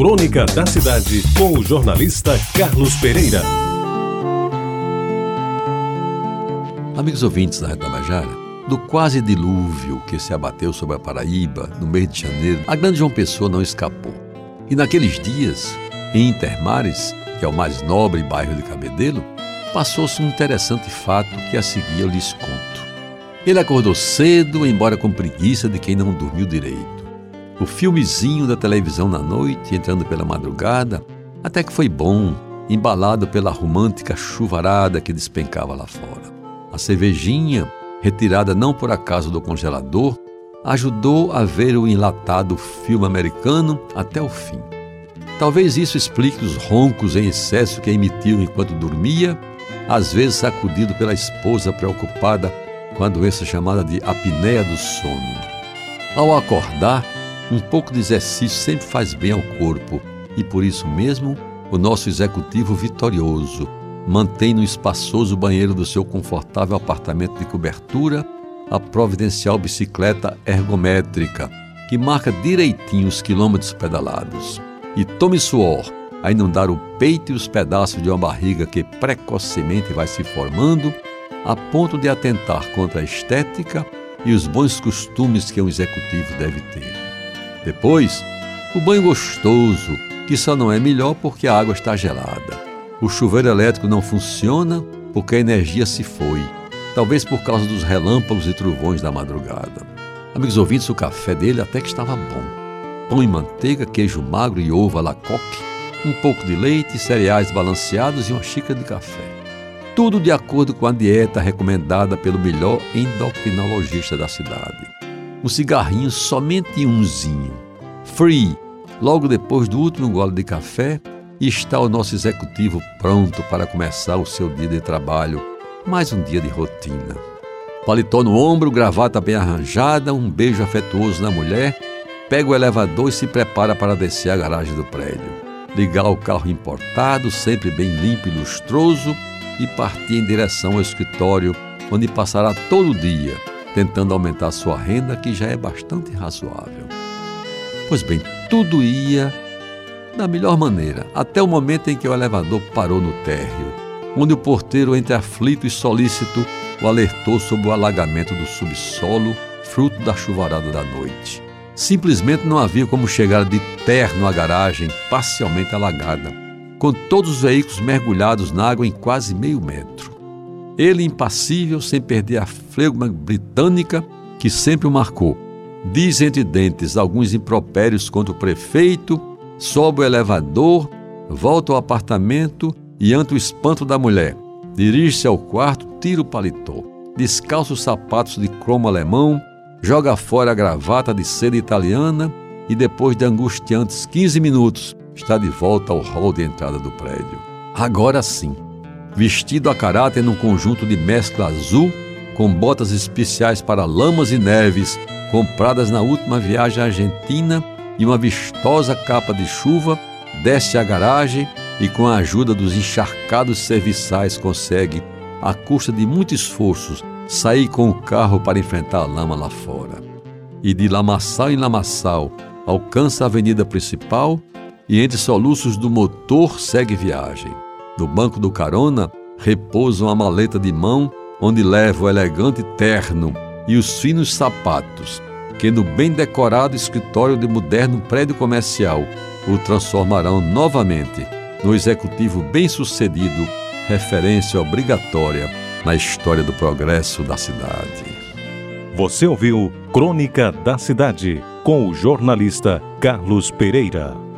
Crônica da Cidade, com o jornalista Carlos Pereira. Amigos ouvintes da Reta Tabajara, do quase dilúvio que se abateu sobre a Paraíba no mês de janeiro, a grande João Pessoa não escapou. E naqueles dias, em Intermares, que é o mais nobre bairro de Cabedelo, passou-se um interessante fato que a seguir eu lhes conto. Ele acordou cedo, embora com preguiça de quem não dormiu direito. O filmezinho da televisão na noite, entrando pela madrugada, até que foi bom, embalado pela romântica chuvarada que despencava lá fora. A cervejinha, retirada não por acaso do congelador, ajudou a ver o enlatado filme americano até o fim. Talvez isso explique os roncos em excesso que emitiu enquanto dormia, às vezes sacudido pela esposa preocupada com a doença chamada de apneia do sono. Ao acordar, um pouco de exercício sempre faz bem ao corpo e por isso mesmo o nosso executivo vitorioso mantém no espaçoso banheiro do seu confortável apartamento de cobertura a providencial bicicleta ergométrica que marca direitinho os quilômetros pedalados. E tome suor a inundar o peito e os pedaços de uma barriga que precocemente vai se formando a ponto de atentar contra a estética e os bons costumes que um executivo deve ter. Depois, o banho gostoso, que só não é melhor porque a água está gelada. O chuveiro elétrico não funciona porque a energia se foi, talvez por causa dos relâmpagos e trovões da madrugada. Amigos ouvintes, o café dele até que estava bom. Pão e manteiga, queijo magro e ovo à la coque, um pouco de leite, cereais balanceados e uma xícara de café tudo de acordo com a dieta recomendada pelo melhor endocrinologista da cidade. Um cigarrinho somente umzinho. Free, logo depois do último gole de café, está o nosso executivo pronto para começar o seu dia de trabalho, mais um dia de rotina. Paletó no ombro, gravata bem arranjada, um beijo afetuoso na mulher, pega o elevador e se prepara para descer a garagem do prédio. Ligar o carro importado, sempre bem limpo e lustroso, e partir em direção ao escritório, onde passará todo o dia tentando aumentar sua renda, que já é bastante razoável. Pois bem, tudo ia da melhor maneira, até o momento em que o elevador parou no térreo, onde o porteiro, entre aflito e solícito, o alertou sobre o alagamento do subsolo, fruto da chuvarada da noite. Simplesmente não havia como chegar de terno à garagem, parcialmente alagada com todos os veículos mergulhados na água em quase meio metro. Ele, impassível, sem perder a flegma britânica que sempre o marcou, diz entre dentes alguns impropérios contra o prefeito, sobe o elevador, volta ao apartamento e, ante o espanto da mulher, dirige-se ao quarto, tira o paletó, descalça os sapatos de cromo alemão, joga fora a gravata de seda italiana e, depois de angustiantes 15 minutos, está de volta ao hall de entrada do prédio. Agora sim, vestido a caráter num conjunto de mescla azul, com botas especiais para lamas e neves, compradas na última viagem à Argentina, e uma vistosa capa de chuva, desce à garagem e, com a ajuda dos encharcados serviçais, consegue, à custa de muitos esforços, sair com o carro para enfrentar a lama lá fora. E de lamaçal em lamaçal, alcança a avenida principal e entre soluços do motor segue viagem. No banco do carona repousa uma maleta de mão onde leva o elegante terno e os finos sapatos, que no bem decorado escritório de moderno prédio comercial o transformarão novamente no executivo bem-sucedido, referência obrigatória na história do progresso da cidade. Você ouviu Crônica da Cidade com o jornalista Carlos Pereira.